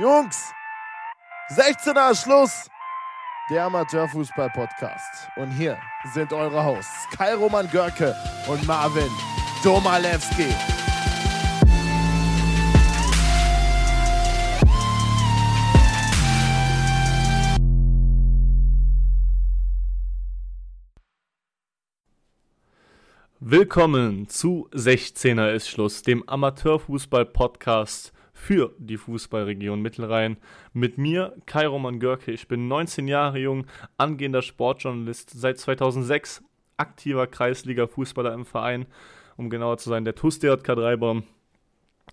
Jungs, 16er Schluss. Der Amateurfußball-Podcast. Und hier sind eure Hosts Kai Roman Görke und Marvin Domalewski. Willkommen zu 16er ist Schluss, dem Amateurfußball-Podcast für die Fußballregion Mittelrhein. Mit mir, Kai Roman Görke. Ich bin 19 Jahre jung, angehender Sportjournalist, seit 2006 aktiver Kreisliga-Fußballer im Verein, um genauer zu sein, der TuS DJK Dreibaum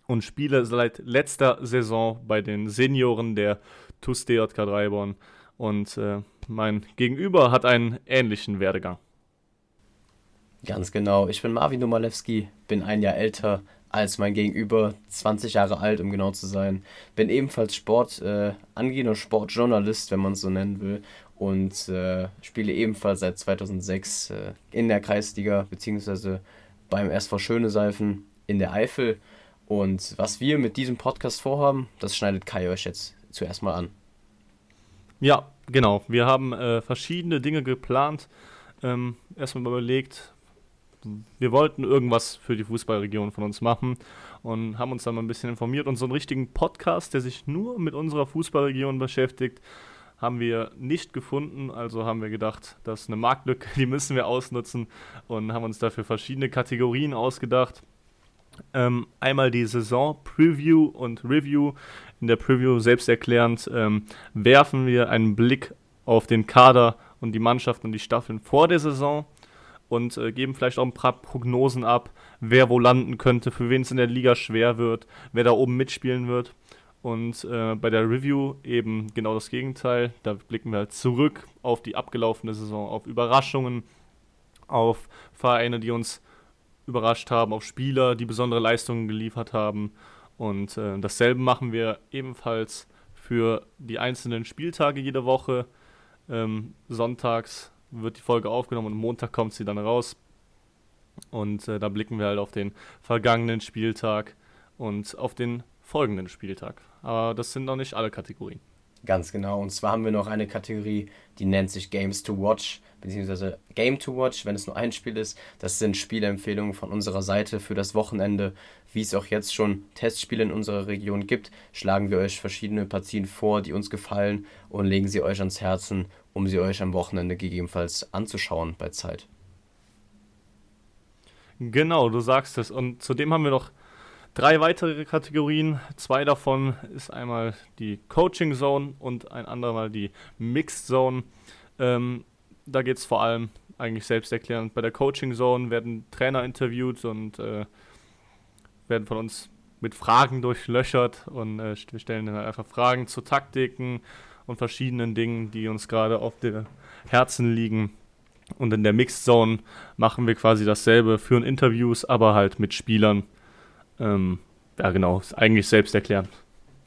und spiele seit letzter Saison bei den Senioren der TuS DJK Dreiborn. Und äh, mein Gegenüber hat einen ähnlichen Werdegang. Ganz genau. Ich bin Marvin Domalewski, bin ein Jahr älter, als mein Gegenüber, 20 Jahre alt, um genau zu sein. Bin ebenfalls Sport, äh, angehender Sportjournalist, wenn man es so nennen will. Und äh, spiele ebenfalls seit 2006 äh, in der Kreisliga, beziehungsweise beim SV Schöne Seifen in der Eifel. Und was wir mit diesem Podcast vorhaben, das schneidet Kai euch jetzt zuerst mal an. Ja, genau. Wir haben äh, verschiedene Dinge geplant. Ähm, erstmal überlegt, wir wollten irgendwas für die Fußballregion von uns machen und haben uns dann mal ein bisschen informiert. Und so einen richtigen Podcast, der sich nur mit unserer Fußballregion beschäftigt, haben wir nicht gefunden. Also haben wir gedacht, das ist eine Marktlücke, die müssen wir ausnutzen und haben uns dafür verschiedene Kategorien ausgedacht. Ähm, einmal die Saison-Preview und Review. In der Preview selbsterklärend ähm, werfen wir einen Blick auf den Kader und die Mannschaft und die Staffeln vor der Saison und äh, geben vielleicht auch ein paar Prognosen ab, wer wo landen könnte, für wen es in der Liga schwer wird, wer da oben mitspielen wird. Und äh, bei der Review eben genau das Gegenteil. Da blicken wir halt zurück auf die abgelaufene Saison, auf Überraschungen, auf Vereine, die uns überrascht haben, auf Spieler, die besondere Leistungen geliefert haben. Und äh, dasselbe machen wir ebenfalls für die einzelnen Spieltage jede Woche. Ähm, sonntags wird die Folge aufgenommen und Montag kommt sie dann raus. Und äh, da blicken wir halt auf den vergangenen Spieltag und auf den folgenden Spieltag. Aber das sind noch nicht alle Kategorien. Ganz genau. Und zwar haben wir noch eine Kategorie, die nennt sich Games to Watch, beziehungsweise Game to Watch, wenn es nur ein Spiel ist. Das sind Spielempfehlungen von unserer Seite für das Wochenende. Wie es auch jetzt schon Testspiele in unserer Region gibt, schlagen wir euch verschiedene Partien vor, die uns gefallen und legen sie euch ans Herzen, um sie euch am Wochenende gegebenenfalls anzuschauen bei Zeit. Genau, du sagst es. Und zudem haben wir noch drei weitere Kategorien. Zwei davon ist einmal die Coaching Zone und ein andermal die Mixed Zone. Ähm, da geht es vor allem eigentlich selbsterklärend. Bei der Coaching Zone werden Trainer interviewt und äh, werden von uns mit Fragen durchlöchert und äh, wir stellen dann einfach Fragen zu Taktiken, und verschiedenen Dingen, die uns gerade auf dem Herzen liegen. Und in der Mixed Zone machen wir quasi dasselbe, führen Interviews, aber halt mit Spielern. Ähm, ja, genau, ist eigentlich selbsterklärend.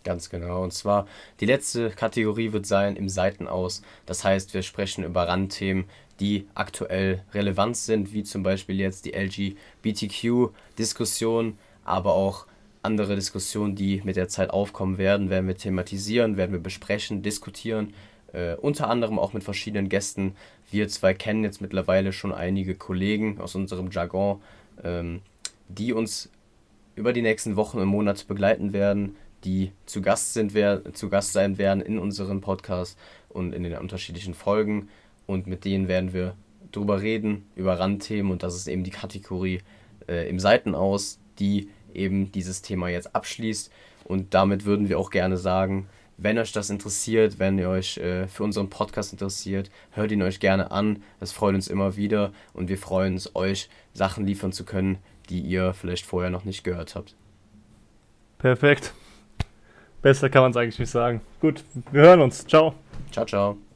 Ganz genau. Und zwar die letzte Kategorie wird sein im Seitenaus. Das heißt, wir sprechen über Randthemen, die aktuell relevant sind, wie zum Beispiel jetzt die LGBTQ-Diskussion, aber auch andere Diskussionen, die mit der Zeit aufkommen werden, werden wir thematisieren, werden wir besprechen, diskutieren. Äh, unter anderem auch mit verschiedenen Gästen. Wir zwei kennen jetzt mittlerweile schon einige Kollegen aus unserem Jargon, ähm, die uns über die nächsten Wochen und Monate begleiten werden, die zu Gast, sind, wer, zu Gast sein werden in unserem Podcast und in den unterschiedlichen Folgen. Und mit denen werden wir drüber reden, über Randthemen. Und das ist eben die Kategorie äh, im Seitenaus, die eben dieses Thema jetzt abschließt. Und damit würden wir auch gerne sagen, wenn euch das interessiert, wenn ihr euch äh, für unseren Podcast interessiert, hört ihn euch gerne an. Das freut uns immer wieder und wir freuen uns, euch Sachen liefern zu können, die ihr vielleicht vorher noch nicht gehört habt. Perfekt. Besser kann man es eigentlich nicht sagen. Gut, wir hören uns. Ciao. Ciao, ciao.